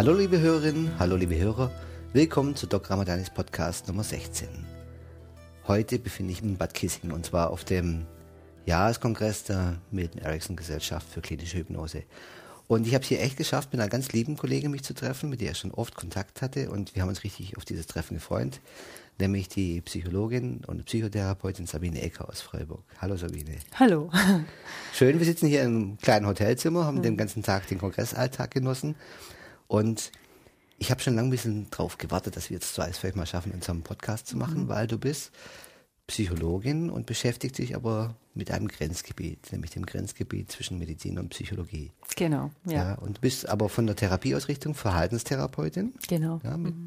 Hallo liebe Hörerinnen, hallo liebe Hörer, willkommen zu Doc Ramadanis Podcast Nummer 16. Heute befinde ich mich in Bad Kissingen und zwar auf dem Jahreskongress der Milton Erickson Gesellschaft für klinische Hypnose. Und ich habe es hier echt geschafft, mit einer ganz lieben Kollegin mich zu treffen, mit der ich schon oft Kontakt hatte und wir haben uns richtig auf dieses Treffen gefreut, nämlich die Psychologin und Psychotherapeutin Sabine Ecker aus Freiburg. Hallo Sabine. Hallo. Schön, wir sitzen hier im kleinen Hotelzimmer, haben mhm. den ganzen Tag den Kongressalltag genossen und ich habe schon lange ein bisschen drauf gewartet, dass wir jetzt zwei vielleicht mal schaffen, unseren Podcast zu machen, mhm. weil du bist Psychologin und beschäftigt sich aber mit einem Grenzgebiet, nämlich dem Grenzgebiet zwischen Medizin und Psychologie. Genau, ja. ja und bist aber von der Therapieausrichtung Verhaltenstherapeutin. Genau. Ja, mit mhm.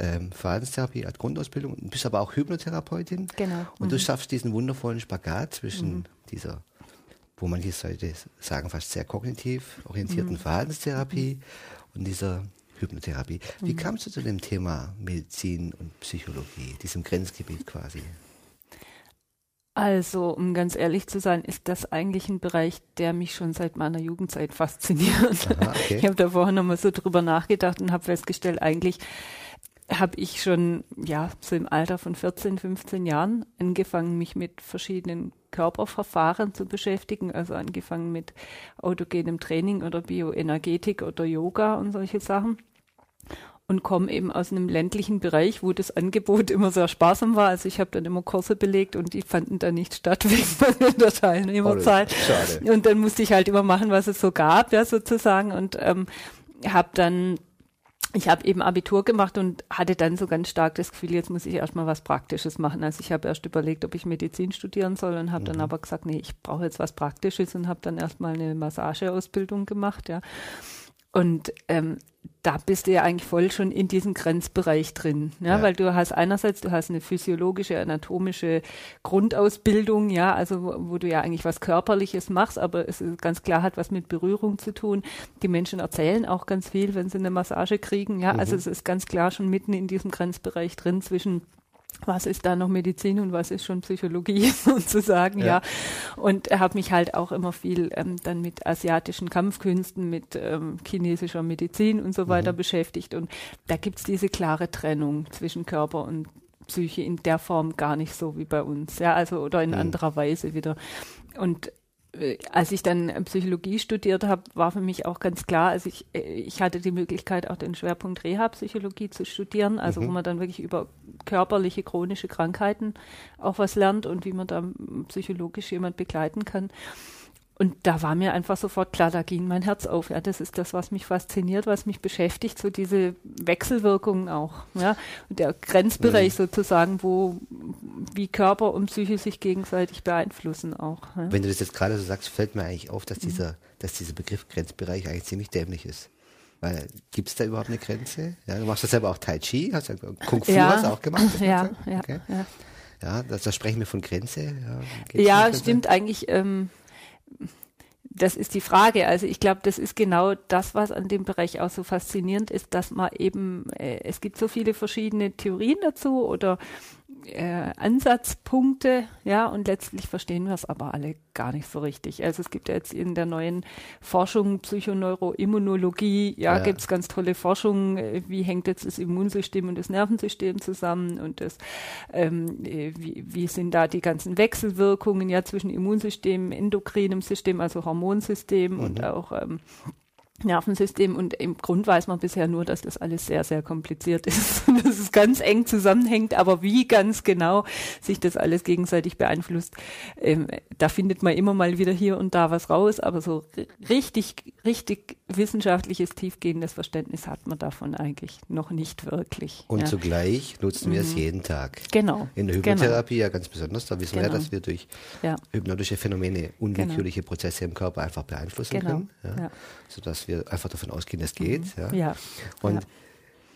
ähm, Verhaltenstherapie als Grundausbildung und bist aber auch Hypnotherapeutin. Genau. Und mhm. du schaffst diesen wundervollen Spagat zwischen mhm. dieser, wo manche Leute sagen, fast sehr kognitiv orientierten mhm. Verhaltenstherapie und dieser Hypnotherapie. Wie mhm. kamst du zu dem Thema Medizin und Psychologie, diesem Grenzgebiet quasi? Also, um ganz ehrlich zu sein, ist das eigentlich ein Bereich, der mich schon seit meiner Jugendzeit fasziniert. Aha, okay. Ich habe da vorhin nochmal so drüber nachgedacht und habe festgestellt, eigentlich habe ich schon, ja, so im Alter von 14, 15 Jahren angefangen, mich mit verschiedenen Körperverfahren zu beschäftigen, also angefangen mit autogenem Training oder Bioenergetik oder Yoga und solche Sachen und komme eben aus einem ländlichen Bereich, wo das Angebot immer sehr sparsam war. Also ich habe dann immer Kurse belegt und die fanden dann nicht statt wegen der Teilnehmerzahl. Oh, und dann musste ich halt immer machen, was es so gab, ja sozusagen und ähm, habe dann ich habe eben Abitur gemacht und hatte dann so ganz stark das Gefühl, jetzt muss ich erstmal was Praktisches machen. Also ich habe erst überlegt, ob ich Medizin studieren soll und habe mhm. dann aber gesagt, nee, ich brauche jetzt was Praktisches und habe dann erstmal eine Massageausbildung gemacht, ja. Und ähm, da bist du ja eigentlich voll schon in diesem Grenzbereich drin, ja, ja, weil du hast einerseits, du hast eine physiologische, anatomische Grundausbildung, ja, also wo, wo, du ja eigentlich was Körperliches machst, aber es ist ganz klar hat was mit Berührung zu tun. Die Menschen erzählen auch ganz viel, wenn sie eine Massage kriegen, ja, also mhm. also es ist ganz klar schon mitten in diesem Grenzbereich drin zwischen was ist da noch Medizin und was ist schon Psychologie sozusagen, ja. ja. Und er hat mich halt auch immer viel ähm, dann mit asiatischen Kampfkünsten, mit ähm, chinesischer Medizin und so weiter mhm. beschäftigt. Und da gibt's diese klare Trennung zwischen Körper und Psyche in der Form gar nicht so wie bei uns, ja, also oder in mhm. anderer Weise wieder. Und als ich dann Psychologie studiert habe, war für mich auch ganz klar, also ich, äh, ich hatte die Möglichkeit, auch den Schwerpunkt Reha-Psychologie zu studieren, also mhm. wo man dann wirklich über körperliche, chronische Krankheiten auch was lernt und wie man da psychologisch jemand begleiten kann. Und da war mir einfach sofort klar, da ging mein Herz auf. Ja, das ist das, was mich fasziniert, was mich beschäftigt, so diese Wechselwirkungen auch. Ja, und der Grenzbereich mhm. sozusagen, wo wie Körper und Psyche sich gegenseitig beeinflussen auch. Ja. Wenn du das jetzt gerade so sagst, fällt mir eigentlich auf, dass mhm. dieser, dass dieser Begriff Grenzbereich eigentlich ziemlich dämlich ist. Weil gibt es da überhaupt eine Grenze? Ja, du machst das selber auch Tai Chi, hast ja Kung Fu ja. hast du auch gemacht. Ja, ja, okay. ja. Ja, da, da sprechen wir von Grenze. Ja, ja stimmt eigentlich. Ähm, das ist die Frage. Also ich glaube, das ist genau das, was an dem Bereich auch so faszinierend ist, dass man eben, äh, es gibt so viele verschiedene Theorien dazu oder äh, Ansatzpunkte, ja, und letztlich verstehen wir es aber alle gar nicht so richtig. Also es gibt ja jetzt in der neuen Forschung Psychoneuroimmunologie, ja, ja. gibt es ganz tolle Forschung, äh, wie hängt jetzt das Immunsystem und das Nervensystem zusammen und das, ähm, äh, wie, wie sind da die ganzen Wechselwirkungen ja zwischen Immunsystem, endokrinem System, also Hormonsystem mhm. und auch ähm, Nervensystem und im Grund weiß man bisher nur, dass das alles sehr, sehr kompliziert ist und dass es ganz eng zusammenhängt, aber wie ganz genau sich das alles gegenseitig beeinflusst, ähm, da findet man immer mal wieder hier und da was raus, aber so richtig, richtig wissenschaftliches, tiefgehendes Verständnis hat man davon eigentlich noch nicht wirklich. Und ja. zugleich nutzen mhm. wir es mhm. jeden Tag. Genau. In der genau. Hypnotherapie genau. ja ganz besonders, da wissen genau. wir ja, genau. dass wir durch ja. hypnotische Phänomene unwillkürliche genau. Prozesse im Körper einfach beeinflussen genau. können, ja, sodass wir einfach davon ausgehen, das geht. Mhm. Ja. Und ja.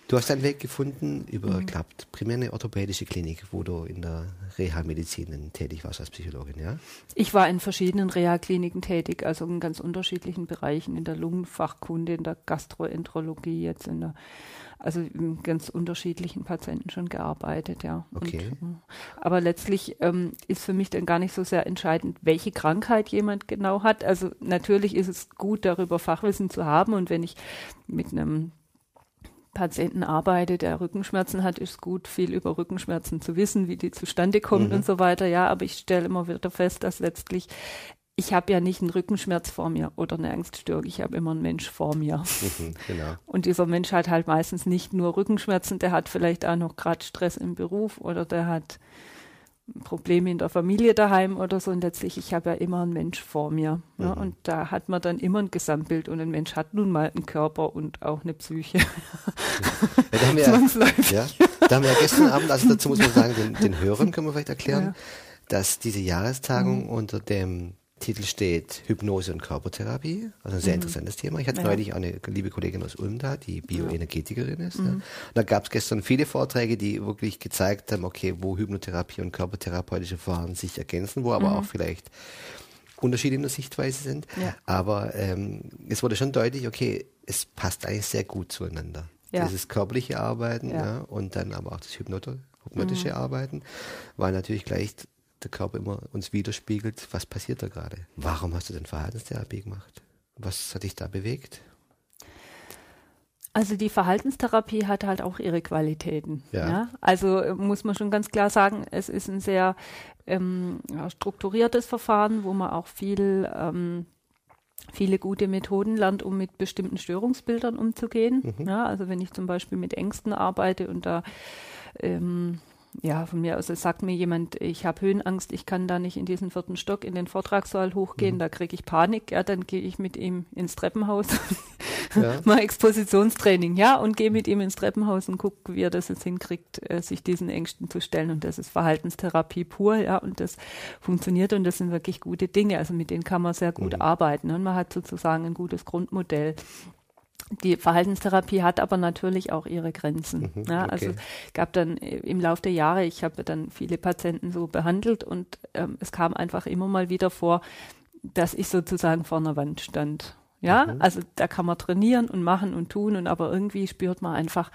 Du hast einen Weg gefunden über, mhm. klappt, primär eine orthopädische Klinik, wo du in der Reha-Medizin tätig warst als Psychologin, ja? Ich war in verschiedenen Reha-Kliniken tätig, also in ganz unterschiedlichen Bereichen, in der Lungenfachkunde, in der Gastroenterologie, jetzt in der also in ganz unterschiedlichen Patienten schon gearbeitet, ja. Okay. Und, äh, aber letztlich ähm, ist für mich dann gar nicht so sehr entscheidend, welche Krankheit jemand genau hat. Also natürlich ist es gut, darüber Fachwissen zu haben und wenn ich mit einem Patienten arbeite, der Rückenschmerzen hat, ist gut, viel über Rückenschmerzen zu wissen, wie die zustande kommen mhm. und so weiter. Ja, aber ich stelle immer wieder fest, dass letztlich ich habe ja nicht einen Rückenschmerz vor mir oder eine Angststörung, ich habe immer einen Mensch vor mir. Mhm, genau. Und dieser Mensch hat halt meistens nicht nur Rückenschmerzen, der hat vielleicht auch noch gerade Stress im Beruf oder der hat Probleme in der Familie daheim oder so. Und letztlich, ich habe ja immer einen Mensch vor mir. Mhm. Ja, und da hat man dann immer ein Gesamtbild. Und ein Mensch hat nun mal einen Körper und auch eine Psyche. Ja, da, haben wir, ja, da haben wir ja gestern Abend, also dazu muss man sagen, den, den Hörern können wir vielleicht erklären, ja. dass diese Jahrestagung mhm. unter dem Titel steht Hypnose und Körpertherapie, also ein sehr mhm. interessantes Thema. Ich hatte ja. neulich eine liebe Kollegin aus Ulm da, die Bioenergetikerin ist. Mhm. Ne? Und da gab es gestern viele Vorträge, die wirklich gezeigt haben, okay, wo Hypnotherapie und körpertherapeutische Verfahren sich ergänzen, wo aber mhm. auch vielleicht Unterschiede in der Sichtweise sind. Ja. Aber ähm, es wurde schon deutlich, okay, es passt eigentlich sehr gut zueinander. Ja. Dieses körperliche Arbeiten ja. und dann aber auch das hypnotische mhm. Arbeiten, weil natürlich gleich der Körper immer uns widerspiegelt, was passiert da gerade. Warum hast du denn Verhaltenstherapie gemacht? Was hat dich da bewegt? Also die Verhaltenstherapie hat halt auch ihre Qualitäten. Ja. ja? Also äh, muss man schon ganz klar sagen, es ist ein sehr ähm, strukturiertes Verfahren, wo man auch viel ähm, viele gute Methoden lernt, um mit bestimmten Störungsbildern umzugehen. Mhm. Ja, also wenn ich zum Beispiel mit Ängsten arbeite und da ähm, ja, von mir aus sagt mir jemand, ich habe Höhenangst, ich kann da nicht in diesen vierten Stock in den Vortragssaal hochgehen, mhm. da kriege ich Panik, ja, dann gehe ich mit ihm ins Treppenhaus, ja. mal Expositionstraining, ja, und gehe mit ihm ins Treppenhaus und gucke, wie er das jetzt hinkriegt, äh, sich diesen Ängsten zu stellen. Und das ist Verhaltenstherapie pur, ja, und das funktioniert und das sind wirklich gute Dinge. Also mit denen kann man sehr gut mhm. arbeiten und man hat sozusagen ein gutes Grundmodell. Die Verhaltenstherapie hat aber natürlich auch ihre Grenzen. Mhm, ja, also okay. es gab dann äh, im Laufe der Jahre, ich habe dann viele Patienten so behandelt und ähm, es kam einfach immer mal wieder vor, dass ich sozusagen vor einer Wand stand. Ja, mhm. also da kann man trainieren und machen und tun und aber irgendwie spürt man einfach,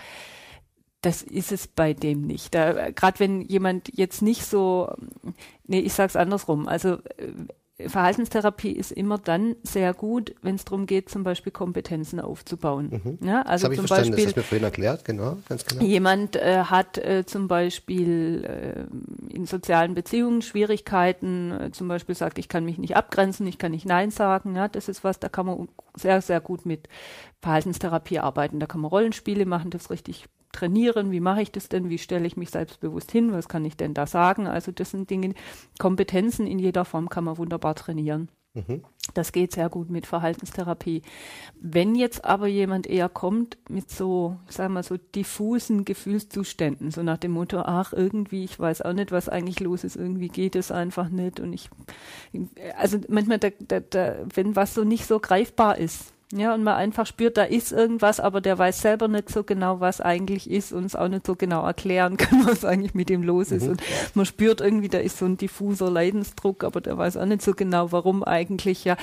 das ist es bei dem nicht. Gerade wenn jemand jetzt nicht so, nee, ich sag's andersrum. Also äh, Verhaltenstherapie ist immer dann sehr gut, wenn es darum geht, zum Beispiel Kompetenzen aufzubauen. Mhm. Ja, also das zum Beispiel, das hast du mir vorhin erklärt, genau, ganz genau. Jemand äh, hat äh, zum Beispiel äh, in sozialen Beziehungen Schwierigkeiten, äh, zum Beispiel sagt, ich kann mich nicht abgrenzen, ich kann nicht Nein sagen. Ja, das ist was, da kann man sehr, sehr gut mit Verhaltenstherapie arbeiten. Da kann man Rollenspiele machen, das richtig trainieren, wie mache ich das denn, wie stelle ich mich selbstbewusst hin, was kann ich denn da sagen. Also das sind Dinge, Kompetenzen in jeder Form kann man wunderbar trainieren. Mhm. Das geht sehr gut mit Verhaltenstherapie. Wenn jetzt aber jemand eher kommt mit so, sagen wir so diffusen Gefühlszuständen, so nach dem Motto, ach, irgendwie, ich weiß auch nicht, was eigentlich los ist, irgendwie geht es einfach nicht und ich, also manchmal, da, da, da, wenn was so nicht so greifbar ist, ja, und man einfach spürt, da ist irgendwas, aber der weiß selber nicht so genau, was eigentlich ist und es auch nicht so genau erklären kann, was eigentlich mit ihm los ist. Mhm. Und man spürt irgendwie, da ist so ein diffuser Leidensdruck, aber der weiß auch nicht so genau, warum eigentlich, ja.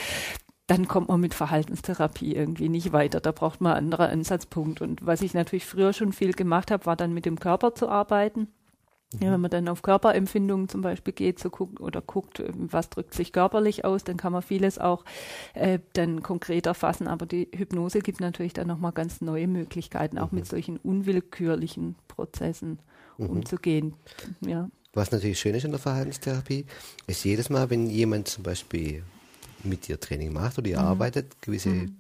Dann kommt man mit Verhaltenstherapie irgendwie nicht weiter. Da braucht man einen anderen Ansatzpunkt. Und was ich natürlich früher schon viel gemacht habe, war dann mit dem Körper zu arbeiten. Ja, wenn man dann auf Körperempfindungen zum Beispiel geht, so guckt oder guckt, was drückt sich körperlich aus, dann kann man vieles auch äh, dann konkreter fassen. Aber die Hypnose gibt natürlich dann nochmal ganz neue Möglichkeiten, auch mhm. mit solchen unwillkürlichen Prozessen mhm. umzugehen. Ja. Was natürlich schön ist in der Verhaltenstherapie, ist jedes Mal, wenn jemand zum Beispiel mit dir Training macht oder ihr mhm. arbeitet, gewisse mhm.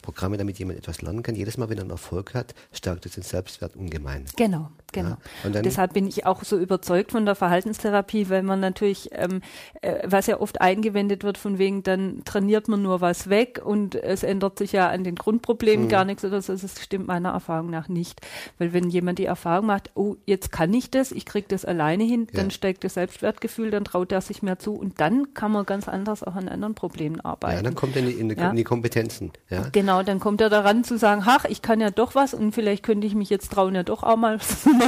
Programme, damit jemand etwas lernen kann. Jedes Mal, wenn er einen Erfolg hat, stärkt es den Selbstwert ungemein. Genau, genau. Ja, und dann, Deshalb bin ich auch so überzeugt von der Verhaltenstherapie, weil man natürlich, ähm, äh, was ja oft eingewendet wird, von wegen, dann trainiert man nur was weg und es ändert sich ja an den Grundproblemen mhm. gar nichts oder so. Das stimmt meiner Erfahrung nach nicht. Weil wenn jemand die Erfahrung macht, oh, jetzt kann ich das, ich kriege das alleine hin, ja. dann steigt das Selbstwertgefühl, dann traut er sich mehr zu und dann kann man ganz anders auch an anderen Problemen arbeiten. Ja, dann kommt er in die, in die, ja? in die Kompetenzen. Ja? Genau Genau, dann kommt er daran zu sagen, ach, ich kann ja doch was und vielleicht könnte ich mich jetzt trauen, ja doch auch mal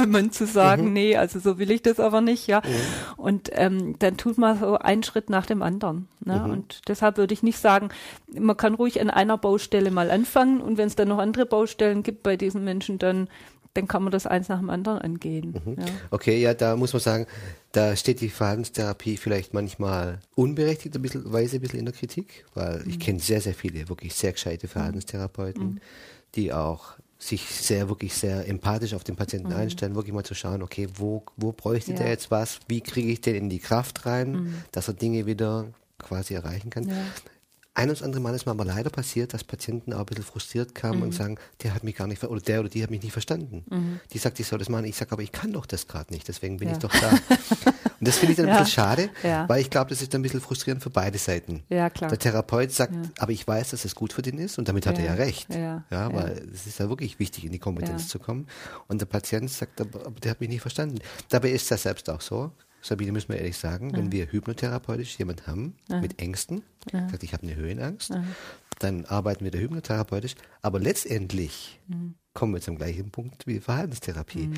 Mann zu sagen, mhm. nee, also so will ich das aber nicht, ja. Mhm. Und ähm, dann tut man so einen Schritt nach dem anderen. Ne? Mhm. Und deshalb würde ich nicht sagen, man kann ruhig an einer Baustelle mal anfangen und wenn es dann noch andere Baustellen gibt bei diesen Menschen, dann dann kann man das eins nach dem anderen angehen. Mhm. Ja. Okay, ja, da muss man sagen, da steht die Verhaltenstherapie vielleicht manchmal unberechtigt ein bisschen, weise ein bisschen in der Kritik, weil mhm. ich kenne sehr, sehr viele wirklich sehr gescheite Verhaltenstherapeuten, mhm. die auch sich sehr, wirklich sehr empathisch auf den Patienten mhm. einstellen, wirklich mal zu schauen, okay, wo, wo bräuchte ja. der jetzt was, wie kriege ich den in die Kraft rein, mhm. dass er Dinge wieder quasi erreichen kann. Ja ein und andere Mal ist mir aber leider passiert, dass Patienten auch ein bisschen frustriert kamen mhm. und sagen, der hat mich gar nicht, oder der oder die hat mich nicht verstanden. Mhm. Die sagt, ich soll das machen. Ich sage, aber ich kann doch das gerade nicht, deswegen bin ja. ich doch da. und das finde ich dann ein ja. bisschen schade, ja. weil ich glaube, das ist ein bisschen frustrierend für beide Seiten. Ja, klar. Der Therapeut sagt, aber ich weiß, dass es gut für den ist und damit hat er ja recht. Ja, weil es ist ja wirklich wichtig, in die Kompetenz zu kommen. Und der Patient sagt, aber der hat mich nicht verstanden. Dabei ist er selbst auch so. Sabine, müssen wir ehrlich sagen, wenn wir hypnotherapeutisch jemanden haben mit Ängsten, sagt, ich habe eine Höhenangst, dann arbeiten wir da hypnotherapeutisch, aber letztendlich mhm. kommen wir zum gleichen Punkt wie Verhaltenstherapie, mhm.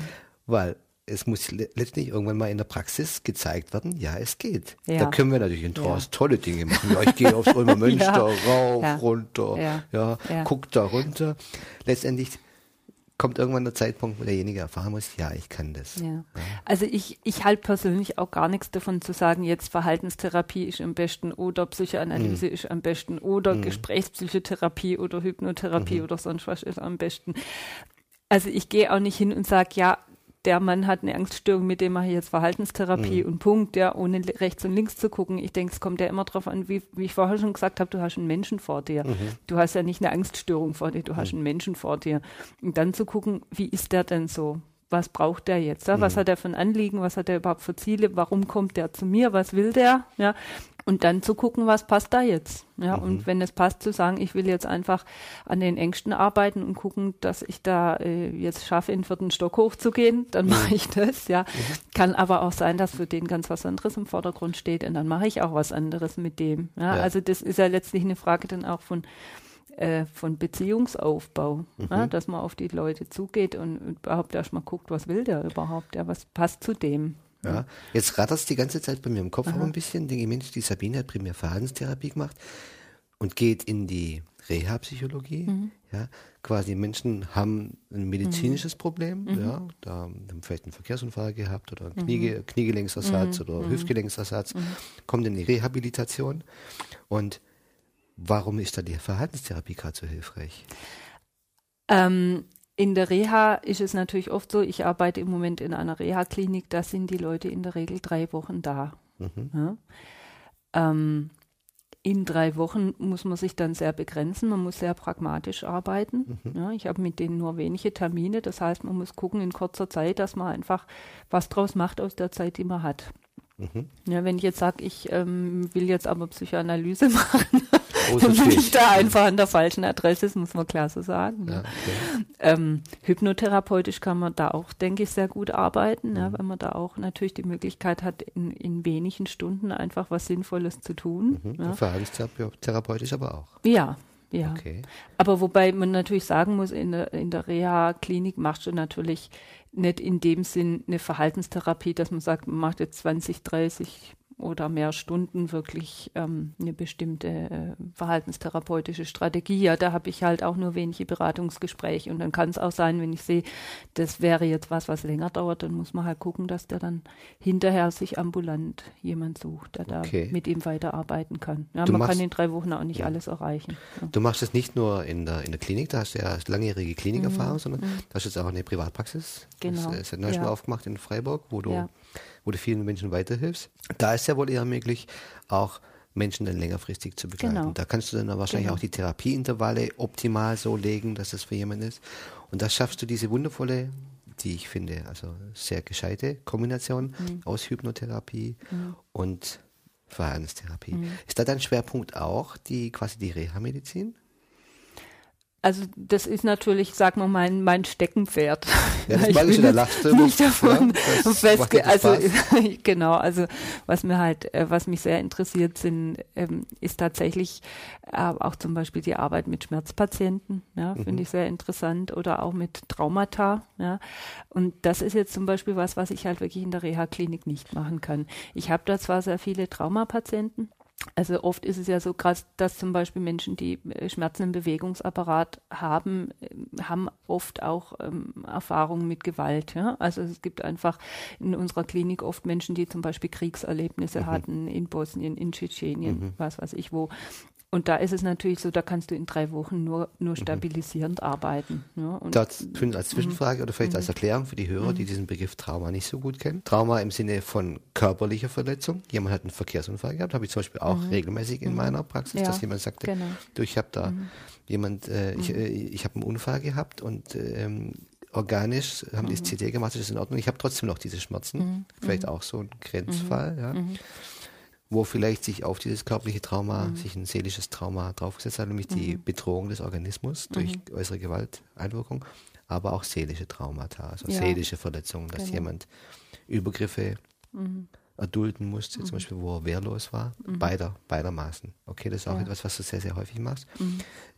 weil es muss letztlich irgendwann mal in der Praxis gezeigt werden, ja, es geht. Ja. Da können wir natürlich in Trance ja. tolle Dinge machen. Ja, ich gehe aufs Ulmer Münster, ja. rauf, runter, ja, guck da runter. Letztendlich kommt irgendwann der Zeitpunkt, wo derjenige erfahren muss, ja, ich kann das. Ja. Ja. Also ich, ich halte persönlich auch gar nichts davon zu sagen, jetzt Verhaltenstherapie ist am besten oder Psychoanalyse mhm. ist am besten oder mhm. Gesprächspsychotherapie oder Hypnotherapie mhm. oder sonst was ist am besten. Also ich gehe auch nicht hin und sage, ja, der Mann hat eine Angststörung, mit dem mache ich jetzt Verhaltenstherapie mhm. und Punkt, ja, ohne rechts und links zu gucken. Ich denke, es kommt ja immer darauf an, wie, wie ich vorher schon gesagt habe, du hast einen Menschen vor dir. Mhm. Du hast ja nicht eine Angststörung vor dir, du hast mhm. einen Menschen vor dir. Und dann zu gucken, wie ist der denn so? was braucht der jetzt? Ja? Was mhm. hat er für ein Anliegen? Was hat er überhaupt für Ziele? Warum kommt der zu mir? Was will der? Ja, und dann zu gucken, was passt da jetzt. Ja, mhm. und wenn es passt, zu sagen, ich will jetzt einfach an den Ängsten arbeiten und gucken, dass ich da äh, jetzt schaffe, in den vierten Stock hochzugehen, dann mhm. mache ich das, ja. Mhm. Kann aber auch sein, dass für den ganz was anderes im Vordergrund steht und dann mache ich auch was anderes mit dem. Ja, ja. also das ist ja letztlich eine Frage dann auch von äh, von Beziehungsaufbau, mhm. ja, dass man auf die Leute zugeht und überhaupt erstmal guckt, was will der überhaupt, ja, was passt zu dem. Ja, jetzt rattert es die ganze Zeit bei mir im Kopf Aha. auch ein bisschen. Denke ich, Mensch, die Sabine hat primär Verhaltenstherapie gemacht und geht in die Reha-Psychologie. Mhm. Ja, quasi Menschen haben ein medizinisches mhm. Problem, mhm. ja, da haben vielleicht einen Verkehrsunfall gehabt oder einen Knie, mhm. Kniegelenksersatz mhm. oder mhm. Hüftgelenksersatz, kommt in die Rehabilitation. Und warum ist da die Verhaltenstherapie gerade so hilfreich? Ähm, in der Reha ist es natürlich oft so, ich arbeite im Moment in einer Reha-Klinik, da sind die Leute in der Regel drei Wochen da. Mhm. Ja? Ähm, in drei Wochen muss man sich dann sehr begrenzen, man muss sehr pragmatisch arbeiten. Mhm. Ja, ich habe mit denen nur wenige Termine, das heißt, man muss gucken in kurzer Zeit, dass man einfach was draus macht aus der Zeit, die man hat. Mhm. Ja, wenn ich jetzt sage, ich ähm, will jetzt aber Psychoanalyse machen, dann bin ich da einfach an der falschen Adresse, das muss man klar so sagen. Ja, okay. ähm, hypnotherapeutisch kann man da auch, denke ich, sehr gut arbeiten, mhm. ja, weil man da auch natürlich die Möglichkeit hat, in, in wenigen Stunden einfach was Sinnvolles zu tun. Mhm. Ja. Verhaltenstherapeutisch aber auch. Ja, ja. Okay. Aber wobei man natürlich sagen muss, in der, in der Reha-Klinik machst du natürlich nicht in dem Sinn eine Verhaltenstherapie, dass man sagt, man macht jetzt 20, 30 oder mehr Stunden wirklich ähm, eine bestimmte äh, verhaltenstherapeutische Strategie. Ja, da habe ich halt auch nur wenige Beratungsgespräche und dann kann es auch sein, wenn ich sehe, das wäre jetzt was, was länger dauert, dann muss man halt gucken, dass der dann hinterher sich ambulant jemand sucht, der okay. da mit ihm weiterarbeiten kann. Ja, man machst, kann in drei Wochen auch nicht ja. alles erreichen. Ja. Du machst es nicht nur in der, in der Klinik, da hast du ja langjährige Klinikerfahrung, mhm. sondern mhm. da hast du jetzt auch eine Privatpraxis. Genau. Das ist ja neu ja. aufgemacht in Freiburg, wo du wo du vielen Menschen weiterhilfst. Da ist ja wohl eher möglich, auch Menschen dann längerfristig zu begleiten. Genau. Da kannst du dann wahrscheinlich genau. auch die Therapieintervalle optimal so legen, dass es für jemanden ist. Und da schaffst du diese wundervolle, die ich finde, also sehr gescheite Kombination mhm. aus Hypnotherapie mhm. und Verhaltenstherapie. Mhm. Ist da dein Schwerpunkt auch die quasi die Reha-Medizin? Also das ist natürlich, sag mal, mein, mein Steckenpferd. Ja, das ich in der Lachste. Nicht davon ja, festge also genau, also was mir halt, äh, was mich sehr interessiert sind, ähm, ist tatsächlich äh, auch zum Beispiel die Arbeit mit Schmerzpatienten, ja, finde mhm. ich sehr interessant oder auch mit Traumata, ja. Und das ist jetzt zum Beispiel was, was ich halt wirklich in der Reha-Klinik nicht machen kann. Ich habe da zwar sehr viele Traumapatienten, also oft ist es ja so krass, dass zum Beispiel Menschen, die äh, Schmerzen im Bewegungsapparat haben, äh, haben oft auch ähm, Erfahrungen mit Gewalt. Ja? Also es gibt einfach in unserer Klinik oft Menschen, die zum Beispiel Kriegserlebnisse mhm. hatten in Bosnien, in Tschetschenien, mhm. was weiß ich wo. Und da ist es natürlich so, da kannst du in drei Wochen nur, nur mhm. stabilisierend mhm. arbeiten. Ja, das als Zwischenfrage oder vielleicht als mhm. Erklärung für die Hörer, die diesen Begriff Trauma nicht so gut kennen. Trauma im Sinne von körperlicher Verletzung. Jemand hat einen Verkehrsunfall gehabt, habe ich zum Beispiel auch mhm. regelmäßig in meiner Praxis, ja, dass jemand sagte, genau. du, ich habe da mhm. jemand, äh, ich, äh, ich habe einen Unfall gehabt und ähm, organisch haben die das CT gemacht, das ist in Ordnung. Ich habe trotzdem noch diese Schmerzen. Vielleicht auch so ein Grenzfall, ja wo vielleicht sich auf dieses körperliche Trauma, mhm. sich ein seelisches Trauma draufgesetzt hat, nämlich mhm. die Bedrohung des Organismus durch mhm. äußere Gewalteinwirkung, aber auch seelische Traumata, also ja. seelische Verletzungen, dass genau. jemand Übergriffe mhm. erdulden musste, zum mhm. Beispiel, wo er wehrlos war, mhm. beider, beidermaßen. Okay, das ist auch ja. etwas, was du sehr, sehr häufig machst.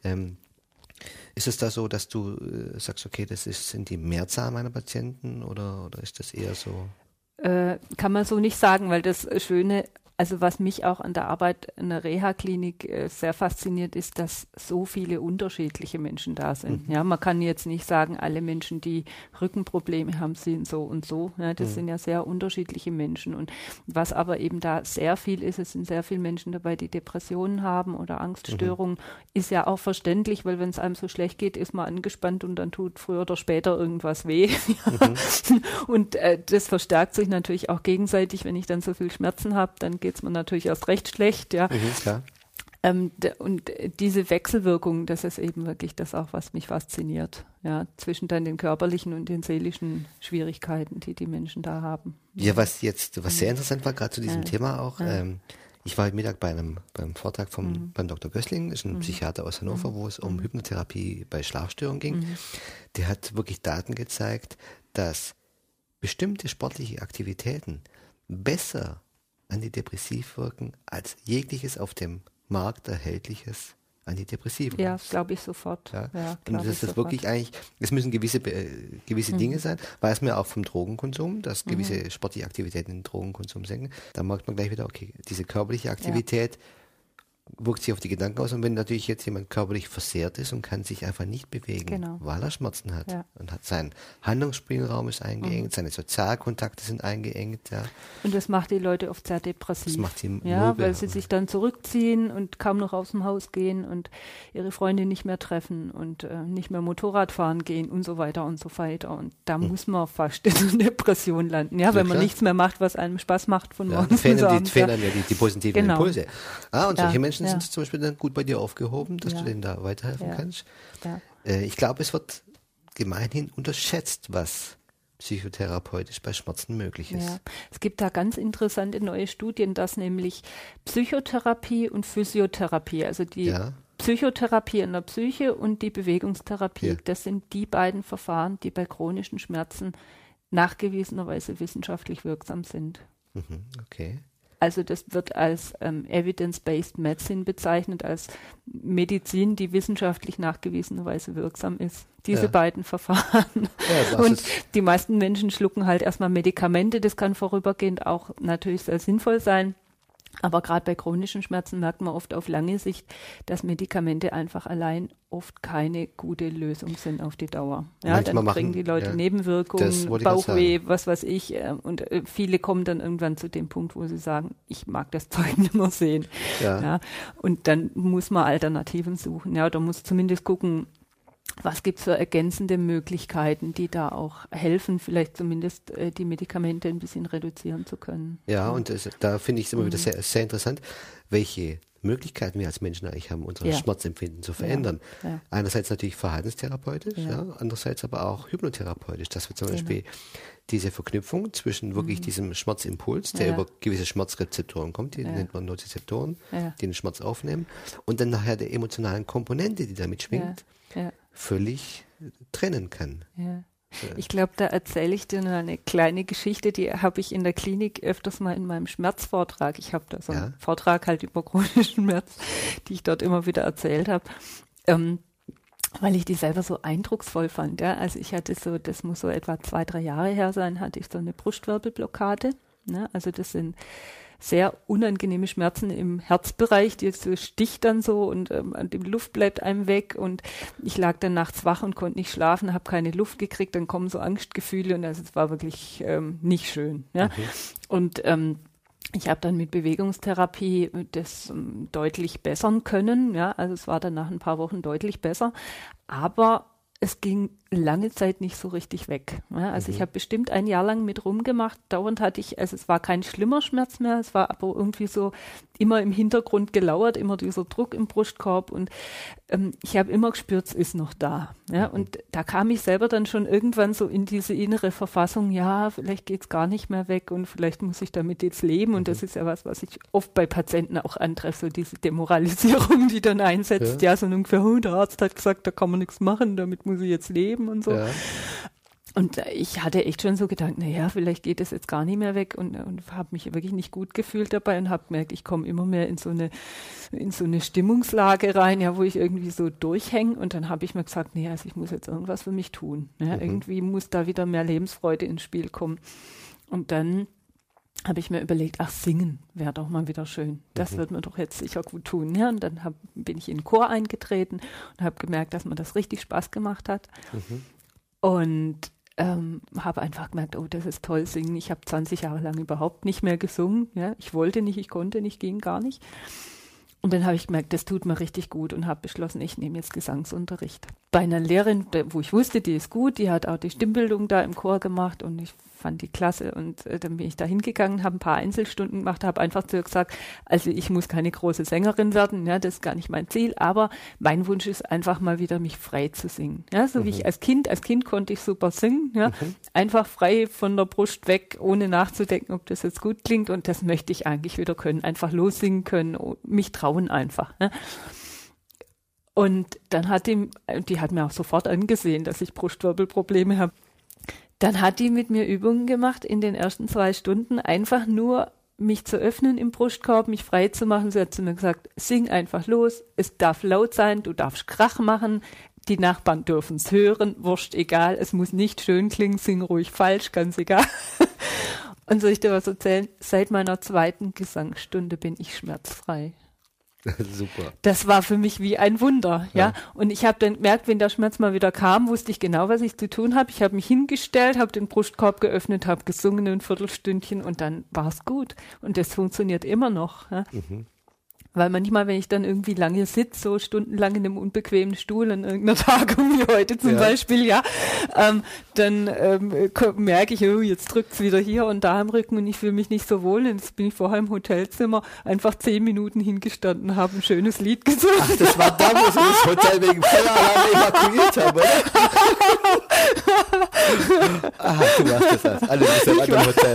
Ähm, ist es da so, dass du äh, sagst, okay, das ist, sind die Mehrzahl meiner Patienten oder, oder ist das eher so? Äh, kann man so nicht sagen, weil das Schöne also was mich auch an der Arbeit in der Reha-Klinik äh, sehr fasziniert, ist, dass so viele unterschiedliche Menschen da sind. Mhm. Ja, man kann jetzt nicht sagen, alle Menschen, die Rückenprobleme haben, sind so und so. Ja, das mhm. sind ja sehr unterschiedliche Menschen. Und was aber eben da sehr viel ist, es sind sehr viele Menschen dabei, die Depressionen haben oder Angststörungen. Mhm. Ist ja auch verständlich, weil wenn es einem so schlecht geht, ist man angespannt und dann tut früher oder später irgendwas weh. Mhm. und äh, das verstärkt sich natürlich auch gegenseitig, wenn ich dann so viel Schmerzen habe, dann geht es mir natürlich erst recht schlecht, ja. Mhm, ähm, und diese Wechselwirkung, das ist eben wirklich das auch, was mich fasziniert, ja, zwischen dann den körperlichen und den seelischen Schwierigkeiten, die die Menschen da haben. Ja, was jetzt, was sehr interessant war, gerade zu diesem ja. Thema auch, ja. ähm, ich war heute Mittag bei einem beim Vortrag vom mhm. beim Dr. Gößling, ist ein mhm. Psychiater aus Hannover, mhm. wo es um mhm. Hypnotherapie bei Schlafstörungen ging. Mhm. Der hat wirklich Daten gezeigt, dass bestimmte sportliche Aktivitäten besser antidepressiv wirken als jegliches auf dem Markt erhältliches Antidepressivum. Ja, glaube ich sofort. Ja. ja und das ist das wirklich eigentlich, es müssen gewisse, äh, gewisse mhm. Dinge sein, weiß man ja auch vom Drogenkonsum, dass gewisse mhm. sportliche Aktivitäten den Drogenkonsum senken. Da merkt man gleich wieder, okay, diese körperliche Aktivität ja wirkt sich auf die Gedanken aus. Und wenn natürlich jetzt jemand körperlich versehrt ist und kann sich einfach nicht bewegen, genau. weil er Schmerzen hat ja. und hat sein Handlungsspielraum ist eingeengt, mhm. seine Sozialkontakte sind eingeengt. Ja. Und das macht die Leute oft sehr depressiv. Das macht sie ja, mobile. weil sie sich dann zurückziehen und kaum noch aus dem Haus gehen und ihre Freunde nicht mehr treffen und äh, nicht mehr Motorrad fahren gehen und so weiter und so weiter. Und da mhm. muss man fast in eine Depression landen, ja, ja wenn man nichts mehr macht, was einem Spaß macht von morgens bis abends. Die, fehlen ja die, die positiven genau. Impulse. Ah, und solche Menschen Menschen ja. sind zum Beispiel dann gut bei dir aufgehoben, dass ja. du denen da weiterhelfen kannst. Äh, ich glaube, es wird gemeinhin unterschätzt, was psychotherapeutisch bei Schmerzen möglich ist. Ja. Es gibt da ganz interessante neue Studien, dass nämlich Psychotherapie und Physiotherapie, also die ja. Psychotherapie in der Psyche und die Bewegungstherapie, ja. das sind die beiden Verfahren, die bei chronischen Schmerzen nachgewiesenerweise wissenschaftlich wirksam sind. Mhm, okay. Also das wird als ähm, Evidence-Based Medicine bezeichnet, als Medizin, die wissenschaftlich nachgewiesenerweise wirksam ist. Diese ja. beiden Verfahren. Ja, und die meisten Menschen schlucken halt erstmal Medikamente. Das kann vorübergehend auch natürlich sehr sinnvoll sein. Aber gerade bei chronischen Schmerzen merkt man oft auf lange Sicht, dass Medikamente einfach allein oft keine gute Lösung sind auf die Dauer. Ja, Manchmal dann kriegen die Leute ja, Nebenwirkungen, Bauchweh, was weiß ich. Äh, und äh, viele kommen dann irgendwann zu dem Punkt, wo sie sagen, ich mag das Zeug nicht mehr sehen. Ja. ja. Und dann muss man Alternativen suchen. Ja, oder muss zumindest gucken, was gibt es für ergänzende Möglichkeiten, die da auch helfen, vielleicht zumindest äh, die Medikamente ein bisschen reduzieren zu können? Ja, und das, da finde ich es immer mhm. wieder sehr, sehr interessant, welche Möglichkeiten wir als Menschen eigentlich haben, unser ja. Schmerzempfinden zu verändern. Ja. Ja. Einerseits natürlich verhaltenstherapeutisch, andererseits aber auch hypnotherapeutisch, dass wir zum genau. Beispiel diese Verknüpfung zwischen wirklich mhm. diesem Schmerzimpuls, der über gewisse Schmerzrezeptoren kommt, die nennt man Nozizeptoren, die den Schmerz aufnehmen, und dann nachher der emotionalen Komponente, die damit schwingt, völlig trennen kann. Ja. Ich glaube, da erzähle ich dir nur eine kleine Geschichte, die habe ich in der Klinik öfters mal in meinem Schmerzvortrag. Ich habe da so einen ja. Vortrag halt über chronischen Schmerz, die ich dort immer wieder erzählt habe. Ähm, weil ich die selber so eindrucksvoll fand. Ja. Also ich hatte so, das muss so etwa zwei, drei Jahre her sein, hatte ich so eine Brustwirbelblockade. Ne? Also das sind sehr unangenehme Schmerzen im Herzbereich, die so sticht dann so und ähm, die Luft bleibt einem weg und ich lag dann nachts wach und konnte nicht schlafen, habe keine Luft gekriegt, dann kommen so Angstgefühle und also es war wirklich ähm, nicht schön. Ja? Okay. Und ähm, ich habe dann mit Bewegungstherapie das um, deutlich bessern können. Ja, also es war dann nach ein paar Wochen deutlich besser. Aber es ging lange Zeit nicht so richtig weg. Ja, also mhm. ich habe bestimmt ein Jahr lang mit rumgemacht. Dauernd hatte ich, also es war kein schlimmer Schmerz mehr, es war aber irgendwie so immer im Hintergrund gelauert, immer dieser Druck im Brustkorb und ähm, ich habe immer gespürt, es ist noch da. Ja, mhm. und da kam ich selber dann schon irgendwann so in diese innere Verfassung, ja, vielleicht geht es gar nicht mehr weg und vielleicht muss ich damit jetzt leben. Und mhm. das ist ja was, was ich oft bei Patienten auch antreffe, so diese Demoralisierung, die dann einsetzt. Ja, ja so ungefähr, oh, der Arzt hat gesagt, da kann man nichts machen, damit muss ich jetzt leben und so. Ja. Und ich hatte echt schon so gedacht, naja, vielleicht geht es jetzt gar nicht mehr weg und, und habe mich wirklich nicht gut gefühlt dabei und habe gemerkt, ich komme immer mehr in so eine in so eine Stimmungslage rein, ja, wo ich irgendwie so durchhänge und dann habe ich mir gesagt, nee, also ich muss jetzt irgendwas für mich tun. Ja, mhm. Irgendwie muss da wieder mehr Lebensfreude ins Spiel kommen. Und dann habe ich mir überlegt, ach, singen wäre doch mal wieder schön. Das mhm. wird mir doch jetzt sicher gut tun. Ja, und dann hab, bin ich in den Chor eingetreten und habe gemerkt, dass mir das richtig Spaß gemacht hat. Mhm. Und ähm, habe einfach gemerkt, oh, das ist toll singen. Ich habe 20 Jahre lang überhaupt nicht mehr gesungen. Ja? Ich wollte nicht, ich konnte nicht, ging gar nicht. Und dann habe ich gemerkt, das tut mir richtig gut und habe beschlossen, ich nehme jetzt Gesangsunterricht. Bei einer Lehrerin, wo ich wusste, die ist gut, die hat auch die Stimmbildung da im Chor gemacht und ich fand die klasse und äh, dann bin ich da hingegangen, habe ein paar Einzelstunden gemacht, habe einfach zu ihr gesagt, also ich muss keine große Sängerin werden, ja, das ist gar nicht mein Ziel, aber mein Wunsch ist einfach mal wieder mich frei zu singen, ja, so mhm. wie ich als Kind, als Kind konnte ich super singen, ja, mhm. einfach frei von der Brust weg, ohne nachzudenken, ob das jetzt gut klingt und das möchte ich eigentlich wieder können, einfach lossingen können, mich trauen einfach, ja. Und dann hat die, die hat mir auch sofort angesehen, dass ich Brustwirbelprobleme habe. Dann hat die mit mir Übungen gemacht in den ersten zwei Stunden, einfach nur mich zu öffnen im Brustkorb, mich frei zu machen. Sie hat zu mir gesagt, sing einfach los, es darf laut sein, du darfst Krach machen, die Nachbarn dürfen es hören, wurscht egal, es muss nicht schön klingen, sing ruhig falsch, ganz egal. Und soll ich dir was erzählen? Seit meiner zweiten Gesangsstunde bin ich schmerzfrei. Super. Das war für mich wie ein Wunder, ja. ja. Und ich habe dann gemerkt, wenn der Schmerz mal wieder kam, wusste ich genau, was ich zu tun habe. Ich habe mich hingestellt, habe den Brustkorb geöffnet, habe gesungen ein Viertelstündchen und dann war es gut. Und das funktioniert immer noch. Ja? Mhm. Weil manchmal, wenn ich dann irgendwie lange sitze, so stundenlang in einem unbequemen Stuhl an irgendeiner Tagung wie heute zum ja. Beispiel, ja, ähm, dann ähm, merke ich, oh, jetzt drückt's wieder hier und da im Rücken und ich fühle mich nicht so wohl. Und jetzt bin ich vorher im Hotelzimmer einfach zehn Minuten hingestanden, habe ein schönes Lied gesungen. Ach, das war da, wo sie das Hotel wegen Feueralarm evakuiert haben, oder? Aha, du machst das alles. Alle bist im Hotel.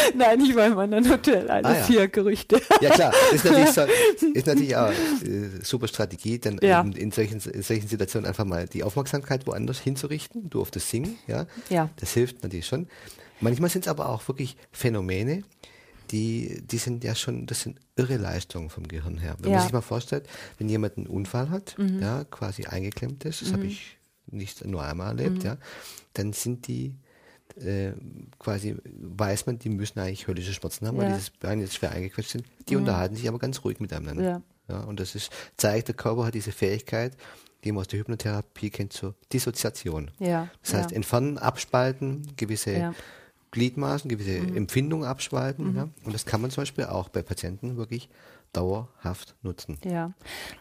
Nein, ich war im anderen Hotel. Alles ah, ja. hier Gerüchte. Ja klar, ist natürlich so, ist natürlich auch äh, super Strategie, dann ja. in, in, solchen, in solchen Situationen einfach mal die Aufmerksamkeit woanders hinzurichten, du auf das Singen, ja. ja. Das hilft natürlich schon. Manchmal sind es aber auch wirklich Phänomene, die, die sind ja schon, das sind irre Leistungen vom Gehirn her. Wenn ja. man sich mal vorstellt, wenn jemand einen Unfall hat, mhm. ja, quasi eingeklemmt ist, das mhm. habe ich nicht nur einmal erlebt, mhm. ja, dann sind die äh, quasi weiß man, die müssen eigentlich höllische Schmerzen haben, ja. weil dieses Bein jetzt schwer eingequetscht sind. Die mhm. unterhalten sich aber ganz ruhig miteinander. Ja. ja. Und das ist, zeigt, der Körper hat diese Fähigkeit, die man aus der Hypnotherapie kennt, zur Dissoziation. Ja. Das heißt, entfernen, abspalten, gewisse Gliedmaßen, gewisse mhm. Empfindungen abspalten. Mhm. Ja. Und das kann man zum Beispiel auch bei Patienten wirklich dauerhaft nutzen. Ja,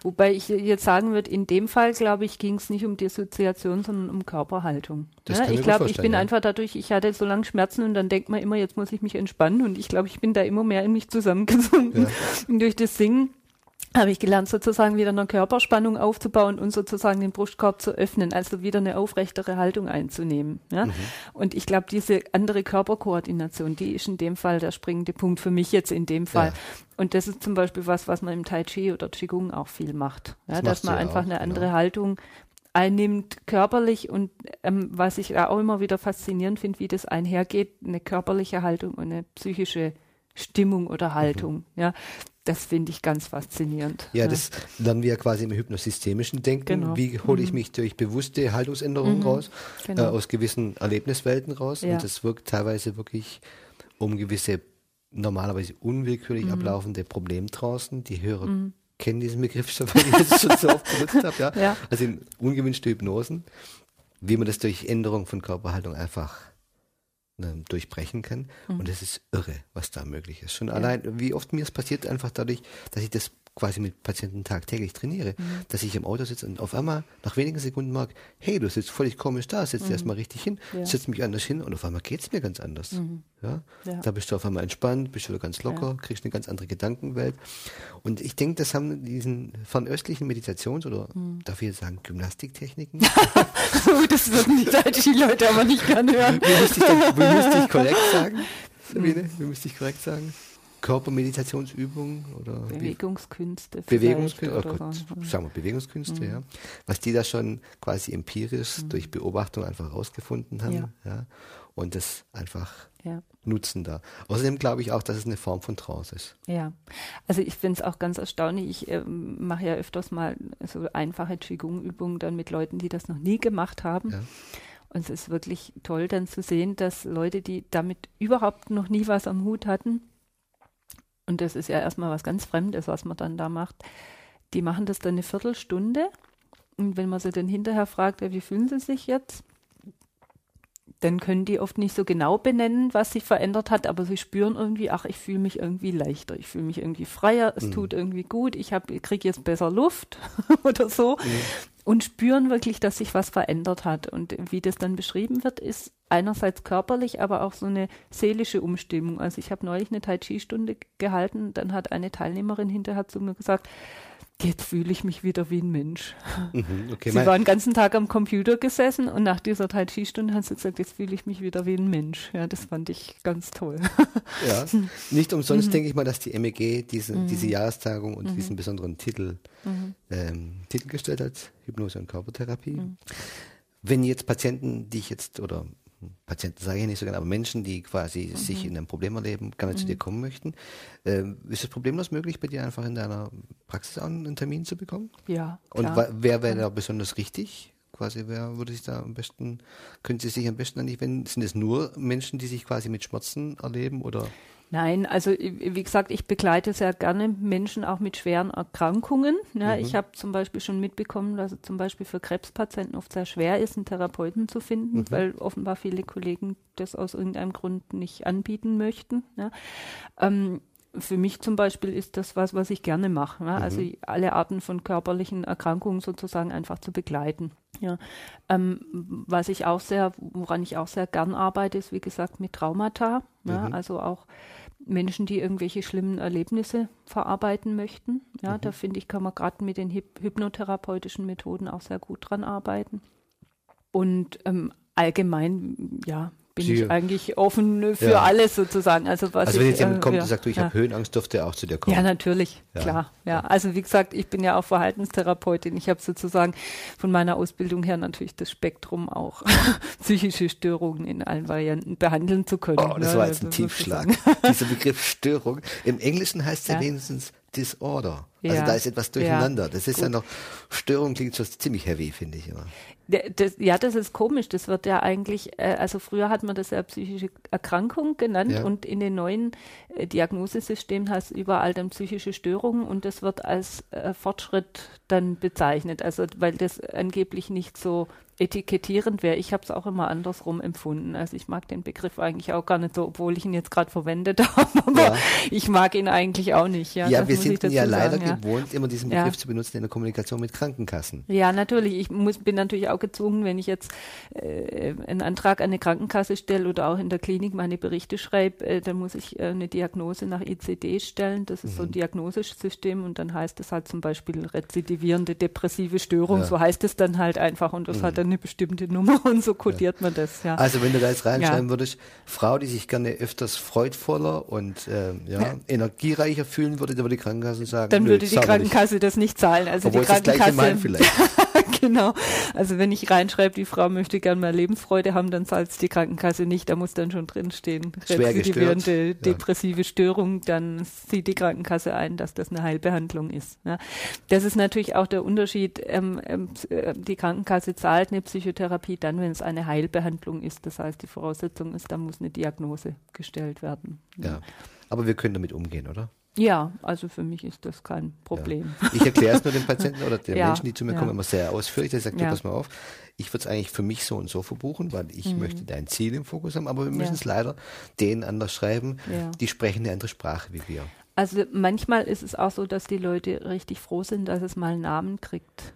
wobei ich jetzt sagen würde, in dem Fall, glaube ich, ging es nicht um Dissoziation, sondern um Körperhaltung. Das ja, ich glaube, ich bin ja. einfach dadurch, ich hatte so lange Schmerzen und dann denkt man immer, jetzt muss ich mich entspannen und ich glaube, ich bin da immer mehr in mich zusammengesunken. Ja. Durch das Singen habe ich gelernt, sozusagen wieder eine Körperspannung aufzubauen und sozusagen den Brustkorb zu öffnen, also wieder eine aufrechtere Haltung einzunehmen. Ja? Mhm. Und ich glaube, diese andere Körperkoordination, die ist in dem Fall der springende Punkt für mich jetzt in dem Fall. Ja. Und das ist zum Beispiel was, was man im Tai Chi oder Qigong auch viel macht. Ja? Das dass man einfach auch, eine andere genau. Haltung einnimmt körperlich und ähm, was ich auch immer wieder faszinierend finde, wie das einhergeht, eine körperliche Haltung und eine psychische Stimmung oder Haltung. Mhm. Ja, das finde ich ganz faszinierend. Ja, ja, das lernen wir ja quasi im hypnosystemischen Denken. Genau. Wie hole ich mhm. mich durch bewusste Haltungsänderungen mhm. raus, genau. äh, aus gewissen Erlebniswelten raus. Ja. Und das wirkt teilweise wirklich um gewisse normalerweise unwillkürlich mhm. ablaufende Probleme draußen. Die Hörer mhm. kennen diesen Begriff schon, weil ich es schon so oft benutzt habe. Ja? ja. Also in ungewünschte Hypnosen, wie man das durch Änderung von Körperhaltung einfach durchbrechen kann. Mhm. Und es ist irre, was da möglich ist. Schon ja. allein, wie oft mir es passiert, einfach dadurch, dass ich das quasi mit Patienten tagtäglich trainiere, mhm. dass ich im Auto sitze und auf einmal nach wenigen Sekunden merke, hey, du sitzt völlig komisch da, sitzt mhm. erstmal richtig hin, ja. setzt mich anders hin und auf einmal geht es mir ganz anders. Mhm. Ja? ja? Da bist du auf einmal entspannt, bist wieder ganz locker, ja. kriegst eine ganz andere Gedankenwelt. Und ich denke, das haben diesen fernöstlichen Meditations- oder mhm. darf ich jetzt sagen, Gymnastiktechniken? so, das würden die Tai-Chi-Leute aber nicht gerne hören. wie müsste ich, wie müsste ich korrekt sagen? Sabine, wie müsste ich korrekt sagen? Körpermeditationsübungen oder Bewegungskünste. Bewegungskünste, oh Gott, so. sagen wir Bewegungskünste, mhm. ja. Was die da schon quasi empirisch mhm. durch Beobachtung einfach herausgefunden haben, ja. ja. Und das einfach ja. nutzen da. Außerdem glaube ich auch, dass es eine Form von Trance ist. Ja, also ich finde es auch ganz erstaunlich. Ich äh, mache ja öfters mal so einfache Qigong-Übungen dann mit Leuten, die das noch nie gemacht haben. Ja. Und es ist wirklich toll dann zu sehen, dass Leute, die damit überhaupt noch nie was am Hut hatten, und das ist ja erstmal was ganz Fremdes, was man dann da macht. Die machen das dann eine Viertelstunde. Und wenn man sie dann hinterher fragt, ja, wie fühlen sie sich jetzt? Dann können die oft nicht so genau benennen, was sich verändert hat, aber sie spüren irgendwie, ach, ich fühle mich irgendwie leichter, ich fühle mich irgendwie freier, es mhm. tut irgendwie gut, ich, ich kriege jetzt besser Luft oder so. Mhm und spüren wirklich, dass sich was verändert hat. Und wie das dann beschrieben wird, ist einerseits körperlich, aber auch so eine seelische Umstimmung. Also ich habe neulich eine Tai Chi-Stunde gehalten, dann hat eine Teilnehmerin hinterher zu mir gesagt, jetzt fühle ich mich wieder wie ein Mensch. Mhm, okay, sie war den ganzen Tag am Computer gesessen und nach dieser Tai Chi-Stunde hat sie gesagt, jetzt fühle ich mich wieder wie ein Mensch. Ja, das fand ich ganz toll. Ja, nicht umsonst mhm. denke ich mal, dass die MEG diese, mhm. diese Jahrestagung und mhm. diesen besonderen Titel, mhm. ähm, Titel gestellt hat, Hypnose und Körpertherapie. Mhm. Wenn jetzt Patienten, die ich jetzt, oder Patienten sage ich nicht so gerne, aber Menschen, die quasi mhm. sich in einem Problem erleben, gerne mhm. zu dir mhm. kommen möchten. Äh, ist es problemlos möglich, bei dir einfach in deiner Praxis einen Termin zu bekommen? Ja. Klar. Und wer wäre da besonders richtig? Quasi, wer würde sich da am besten, können Sie sich am besten an dich wenden? Sind es nur Menschen, die sich quasi mit Schmerzen erleben oder? Nein, also wie gesagt, ich begleite sehr gerne Menschen auch mit schweren Erkrankungen. Ja, mhm. Ich habe zum Beispiel schon mitbekommen, dass es zum Beispiel für Krebspatienten oft sehr schwer ist, einen Therapeuten zu finden, mhm. weil offenbar viele Kollegen das aus irgendeinem Grund nicht anbieten möchten. Ja. Ähm, für mich zum Beispiel ist das was, was ich gerne mache. Ja? Also mhm. Also alle Arten von körperlichen Erkrankungen sozusagen einfach zu begleiten. Ja. Ähm, was ich auch sehr, woran ich auch sehr gern arbeite, ist wie gesagt mit Traumata. Ja? Mhm. Also auch Menschen, die irgendwelche schlimmen Erlebnisse verarbeiten möchten. Ja, mhm. da finde ich, kann man gerade mit den hypnotherapeutischen Methoden auch sehr gut dran arbeiten. Und ähm, allgemein, ja, bin Sie, ich eigentlich offen für ja. alles sozusagen. Also, was also wenn jetzt jemand äh, kommt ja, und sagt, du, ich ja. habe Höhenangst, dürfte er auch zu dir kommen. Ja, natürlich, klar. Ja. Also wie gesagt, ich bin ja auch Verhaltenstherapeutin. Ich habe sozusagen von meiner Ausbildung her natürlich das Spektrum auch psychische Störungen in allen Varianten behandeln zu können. Oh, das ne? war jetzt ein also Tiefschlag. Dieser Begriff Störung. Im Englischen heißt er wenigstens Disorder. Also da ist etwas durcheinander. Das ist Gut. ja noch, Störung klingt schon ziemlich heavy, finde ich immer. Das, ja, das ist komisch. Das wird ja eigentlich, äh, also früher hat man das ja psychische Erkrankung genannt ja. und in den neuen äh, Diagnosesystemen heißt überall dann psychische Störungen und das wird als äh, Fortschritt dann bezeichnet. Also weil das angeblich nicht so etikettierend wäre. Ich habe es auch immer andersrum empfunden. Also ich mag den Begriff eigentlich auch gar nicht so, obwohl ich ihn jetzt gerade verwendet habe, aber ja. ich mag ihn eigentlich auch nicht. Ja, ja wir sind ja leider sagen, gewohnt, immer diesen Begriff ja. zu benutzen in der Kommunikation mit Krankenkassen. Ja, natürlich. Ich muss, bin natürlich auch gezwungen, wenn ich jetzt äh, einen Antrag an eine Krankenkasse stelle oder auch in der Klinik meine Berichte schreibe, äh, dann muss ich äh, eine Diagnose nach ICD stellen. Das ist mhm. so ein mhm. Diagnosesystem und dann heißt es halt zum Beispiel rezidivierende depressive Störung. So heißt es dann halt einfach und das mhm. hat dann eine bestimmte Nummer und so kodiert ja. man das, ja. Also wenn du da jetzt reinschreiben ja. würdest, Frau, die sich gerne öfters freudvoller und äh, ja, energiereicher fühlen würde, dann würde die Krankenkasse sagen, dann würde die Krankenkasse das nicht zahlen. Also Obwohl die Krankenkasse. vielleicht. genau. Also wenn ich reinschreibe, die Frau möchte gerne mehr Lebensfreude haben, dann zahlt es die Krankenkasse nicht. Da muss dann schon drinstehen, rezidivierende depressive Störung. Dann sieht die Krankenkasse ein, dass das eine Heilbehandlung ist. Ja. Das ist natürlich auch der Unterschied. Ähm, ähm, äh, die Krankenkasse zahlt eine Psychotherapie dann, wenn es eine Heilbehandlung ist. Das heißt, die Voraussetzung ist, da muss eine Diagnose gestellt werden. Ja. Aber wir können damit umgehen, oder? Ja, also für mich ist das kein Problem. Ja. Ich erkläre es nur den Patienten oder den ja, Menschen, die zu mir ja. kommen, immer sehr ausführlich. Ich sage, pass mal auf, ich würde es eigentlich für mich so und so verbuchen, weil ich mhm. möchte dein Ziel im Fokus haben, aber wir müssen es leider denen anders schreiben, die sprechen eine andere Sprache wie wir. Also manchmal ist es auch so, dass die Leute richtig froh sind, dass es mal einen Namen kriegt.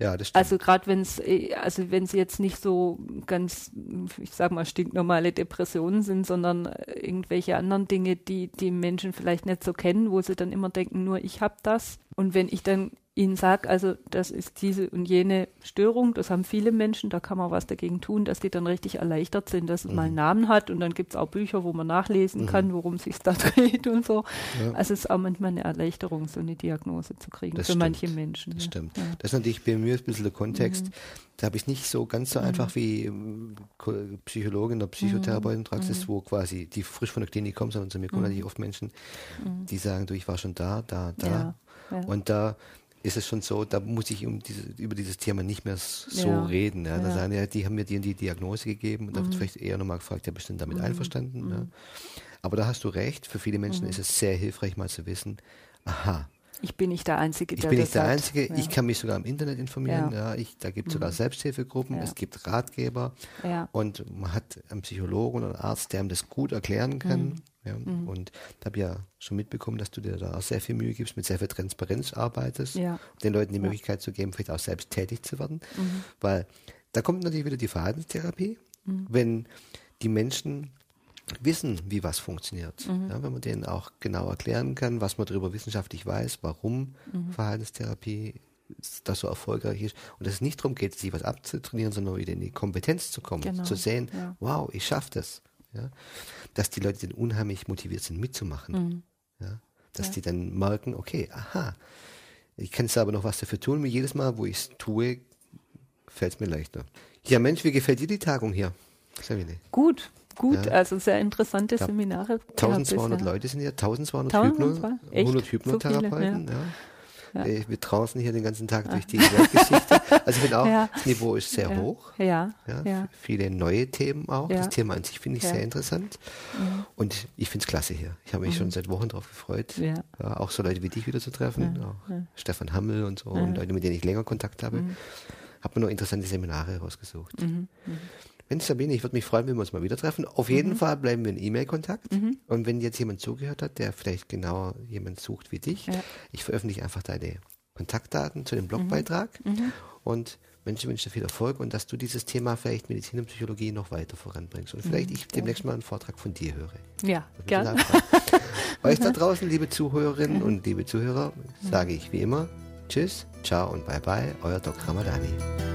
Ja, das stimmt. Also gerade wenn es, äh, also wenn sie jetzt nicht so ganz, ich sag mal, stinknormale Depressionen sind, sondern äh, irgendwelche anderen Dinge, die die Menschen vielleicht nicht so kennen, wo sie dann immer denken, nur ich habe das. Und wenn ich dann ihnen sage, also das ist diese und jene Störung, das haben viele Menschen, da kann man was dagegen tun, dass die dann richtig erleichtert sind, dass es mhm. mal einen Namen hat und dann gibt es auch Bücher, wo man nachlesen mhm. kann, worum es sich da dreht und so. Ja. Also es ist auch manchmal eine Erleichterung, so eine Diagnose zu kriegen das für stimmt. manche Menschen. Das ja. stimmt. Ja. Das ist natürlich bei mir ein bisschen der Kontext. Mhm. Da habe ich nicht so ganz so mhm. einfach wie ähm, Psychologin oder Psychotherapeutin Praxis, mhm. wo quasi die frisch von der Klinik kommen, sondern zu mir kommen mhm. natürlich oft Menschen, die sagen, du, ich war schon da, da, da. Und da ist es schon so, da muss ich um diese, über dieses Thema nicht mehr so ja. reden. Ja. Da sagen ja, die haben mir die und die Diagnose gegeben und mhm. da wird vielleicht eher nochmal gefragt, ja, bist du denn damit mhm. einverstanden? Mhm. Ja. Aber da hast du recht, für viele Menschen mhm. ist es sehr hilfreich mal zu wissen, aha, ich bin nicht der Einzige, der Ich bin nicht der. Einzige. Ja. Ich kann mich sogar im Internet informieren. Ja. ich, da gibt es sogar mhm. Selbsthilfegruppen. Es gibt Ratgeber. Und man hat einen Psychologen oder einen Arzt, der einem das gut erklären kann. Ja, mhm. Und habe ja schon mitbekommen, dass du dir da auch sehr viel Mühe gibst, mit sehr viel Transparenz arbeitest, ja. den Leuten die ja. Möglichkeit zu geben, vielleicht auch selbst tätig zu werden. Mhm. Weil da kommt natürlich wieder die Verhaltenstherapie, mhm. wenn die Menschen wissen, wie was funktioniert. Mhm. Ja, wenn man denen auch genau erklären kann, was man darüber wissenschaftlich weiß, warum mhm. Verhaltenstherapie das so erfolgreich ist und dass es nicht darum geht, sich was abzutrainieren, sondern wieder in die Kompetenz zu kommen, genau. zu sehen, ja. wow, ich schaffe das. Ja? Dass die Leute dann unheimlich motiviert sind, mitzumachen. Mhm. Ja? Dass ja. die dann merken, okay, aha, ich kann jetzt aber noch was dafür tun, wie jedes Mal, wo ich es tue, fällt es mir leichter. Ja, Mensch, wie gefällt dir die Tagung hier? Sabine? Gut, gut, ja. also sehr interessante Seminare. 1200 Leute sind hier, 1200 Hypno, 100 Hypnotherapeuten. So viele, ja. Ja. Äh, wir draußen hier den ganzen Tag durch die Weltgeschichte. Also ich finde auch, ja. das Niveau ist sehr hoch. Ja. ja. Viele neue Themen auch. Das Thema an sich finde ich sehr interessant. Mhm. Und ich finde es klasse hier. Ich habe mich mhm. schon seit Wochen darauf gefreut. Auch so Leute wie dich wieder zu treffen. Auch Stefan Hammel und so und Leute, mit denen ich länger Kontakt habe. Mhm. Habe mir noch interessante Seminare rausgesucht. Mhm. Mhm. Mensch, Sabine, ich würde mich freuen, wenn wir uns mal wieder treffen. Auf jeden mhm. Fall bleiben wir in E-Mail-Kontakt. Mhm. Und wenn jetzt jemand zugehört hat, der vielleicht genau jemand sucht wie dich, ja. ich veröffentliche einfach deine Kontaktdaten zu dem Blogbeitrag. Mhm. mhm. Und Menschen wünsche dir viel Erfolg und dass du dieses Thema vielleicht Medizin und Psychologie noch weiter voranbringst. Und vielleicht mhm. ich demnächst mal einen Vortrag von dir höre. Ja, gerne. Euch da draußen, liebe Zuhörerinnen und liebe Zuhörer, sage ich wie immer Tschüss, ciao und bye bye, euer Dr. Ramadani.